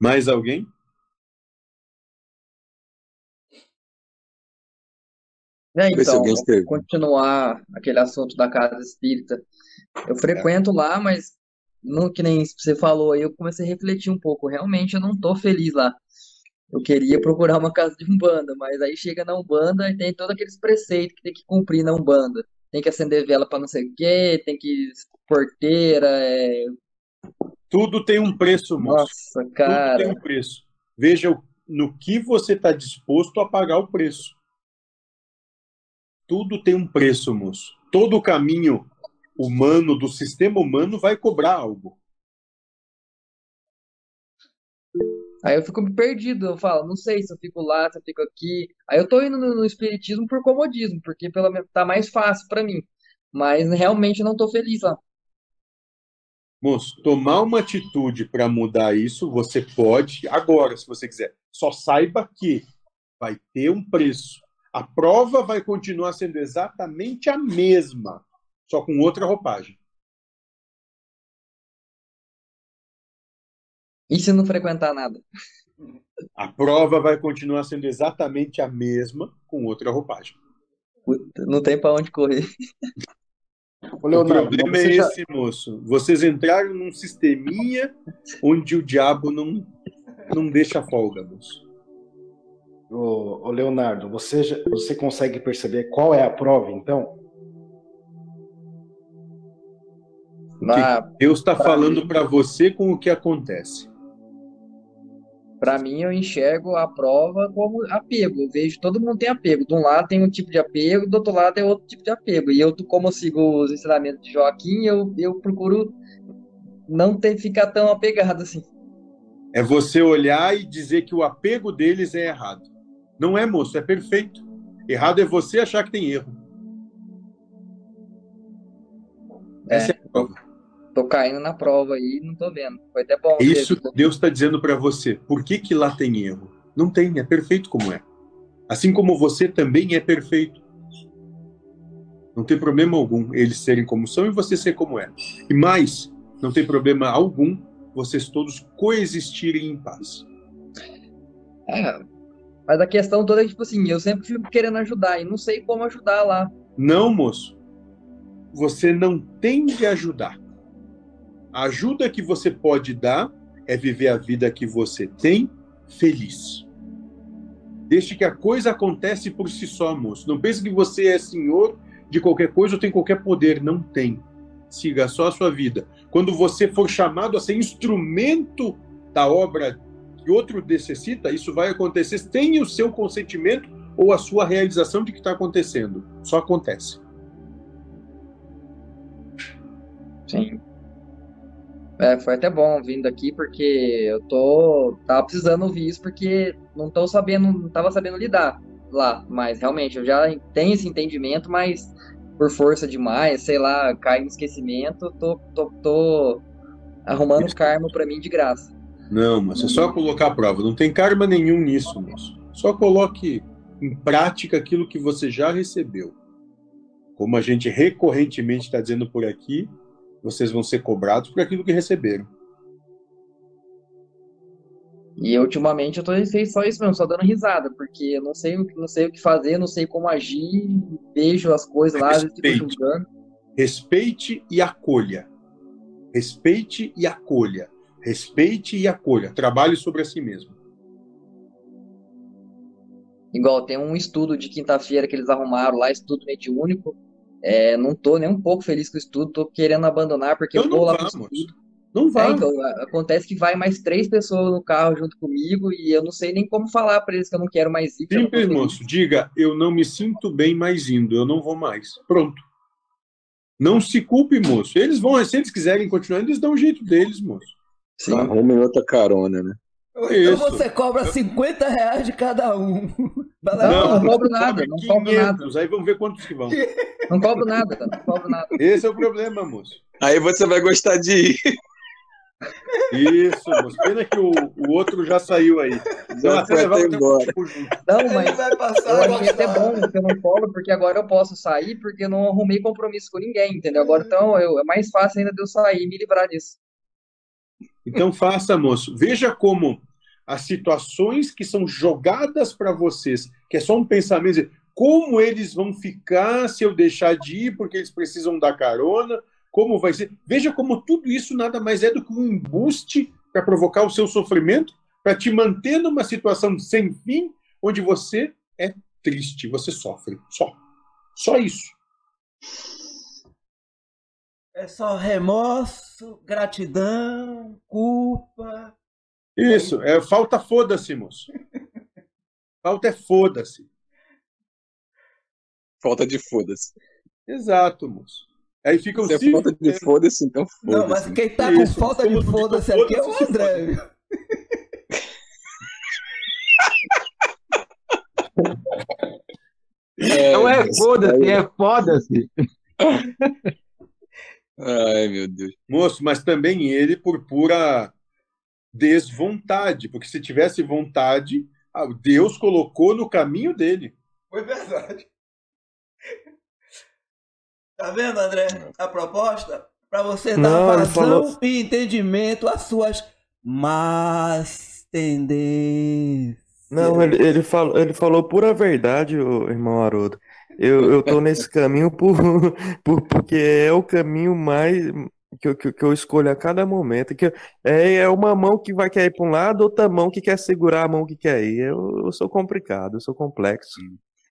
Mais alguém? É, então, continuar aquele assunto da casa espírita. Eu frequento lá, mas não, que nem você falou aí, eu comecei a refletir um pouco. Realmente eu não tô feliz lá. Eu queria procurar uma casa de Umbanda, mas aí chega na Umbanda e tem todos aqueles preceitos que tem que cumprir na Umbanda. Tem que acender vela para não sei o quê, tem que porteira, é... Tudo tem um preço, moço. Nossa, cara. Tudo tem um preço. Veja no que você está disposto a pagar o preço. Tudo tem um preço, moço. Todo o caminho humano, do sistema humano, vai cobrar algo. Aí eu fico perdido, eu falo, não sei se eu fico lá, se eu fico aqui. Aí eu tô indo no, no espiritismo por comodismo, porque pelo menos tá mais fácil para mim. Mas realmente não tô feliz lá. Moço, tomar uma atitude para mudar isso, você pode agora, se você quiser. Só saiba que vai ter um preço a prova vai continuar sendo exatamente a mesma, só com outra roupagem. E se não frequentar nada? A prova vai continuar sendo exatamente a mesma, com outra roupagem. Puta, não tem para onde correr. O problema é já... esse, moço. Vocês entraram num sisteminha onde o diabo não, não deixa folga, moço. Ô, ô Leonardo, você, já, você consegue perceber qual é a prova, então? Na, Deus está falando para você com o que acontece. Para mim, eu enxergo a prova como apego. Eu vejo todo mundo tem apego. De um lado tem um tipo de apego, do outro lado é outro tipo de apego. E eu, como eu sigo os ensinamentos de Joaquim, eu, eu procuro não ter ficar tão apegado assim. É você olhar e dizer que o apego deles é errado. Não é, moço, é perfeito. Errado é você achar que tem erro. É, Essa é a prova. Tô caindo na prova aí, não tô vendo. Foi até bom. Isso que Deus está dizendo para você. Por que, que lá tem erro? Não tem, é perfeito como é. Assim como você também é perfeito. Não tem problema algum eles serem como são e você ser como é. E mais, não tem problema algum vocês todos coexistirem em paz. É, mas a questão toda é tipo assim, eu sempre fico querendo ajudar e não sei como ajudar lá. Não, moço. Você não tem de ajudar. A ajuda que você pode dar é viver a vida que você tem feliz. Deixe que a coisa acontece por si só, moço. Não pense que você é senhor de qualquer coisa ou tem qualquer poder. Não tem. Siga só a sua vida. Quando você for chamado a ser instrumento da obra que outro necessita, isso vai acontecer sem o seu consentimento ou a sua realização de que está acontecendo. Só acontece. Sim. É, foi até bom vindo aqui, porque eu tô. tava precisando ouvir isso, porque não tô sabendo, não tava sabendo lidar lá. Mas realmente, eu já tenho esse entendimento, mas por força demais, sei lá, cai no esquecimento, tô, tô, tô arrumando karma para mim de graça. Não, mas é só colocar a prova. Não tem karma nenhum nisso, moço. Só coloque em prática aquilo que você já recebeu. Como a gente recorrentemente está dizendo por aqui, vocês vão ser cobrados por aquilo que receberam. E ultimamente eu tô só isso mesmo, só dando risada, porque eu não sei, não sei o que fazer, não sei como agir, vejo as coisas lá, Respeite. julgando. Respeite e acolha. Respeite e acolha. Respeite e acolha. Trabalhe sobre a si mesmo. Igual, tem um estudo de quinta-feira que eles arrumaram lá, estudo mediúnico. É, não tô nem um pouco feliz com o estudo, tô querendo abandonar porque eu, eu vou lá pro estudo. Não vai. É, então, acontece que vai mais três pessoas no carro junto comigo e eu não sei nem como falar para eles que eu não quero mais ir. Simples, moço. Diga, eu não me sinto bem mais indo, eu não vou mais. Pronto. Não se culpe, moço. Eles vão, se eles quiserem continuar, eles dão o jeito deles, moço. Sim. Arrume outra carona, né? Então você cobra 50 reais de cada um. Não, não, não cobro nada, não cobro nada. Aí vamos ver quantos que vão. Não cobro nada, não cobro nada. Esse é o problema, moço. Aí você vai gostar de ir. Isso, moço. Pena que o, o outro já saiu aí. Então, até levar embora. Não, mas vai passar eu achei até bom que eu não cobro, porque agora eu posso sair, porque eu não arrumei compromisso com ninguém, entendeu? Agora então eu, é mais fácil ainda de eu sair e me livrar disso. Então faça, moço. Veja como as situações que são jogadas para vocês, que é só um pensamento, como eles vão ficar se eu deixar de ir porque eles precisam da carona, como vai ser. Veja como tudo isso nada mais é do que um embuste para provocar o seu sofrimento, para te manter numa situação sem fim, onde você é triste, você sofre. Só. Só isso. É só remorso, gratidão, culpa. Isso, é falta foda-se, moço. Falta é foda-se. Falta de foda-se. Exato, moço. Aí fica o Se é falta de foda-se, então foda-se. Não, mas quem tá com falta de foda-se aqui é o André. É, não é foda-se, é foda-se. Ai, meu Deus. Moço, mas também ele por pura desvontade, porque se tivesse vontade, ah, Deus colocou no caminho dele. Foi verdade. Tá vendo, André? A proposta? Para você dar Não, vazão falou... e entendimento às suas más tendências. Não, ele, ele, falou, ele falou pura verdade, o irmão Haroldo. Eu, eu tô nesse caminho por, por, porque é o caminho mais que eu, que, eu escolho a cada momento. Que é, é uma mão que vai querer ir para um lado, outra mão que quer segurar a mão que quer ir. Eu, eu sou complicado, eu sou complexo.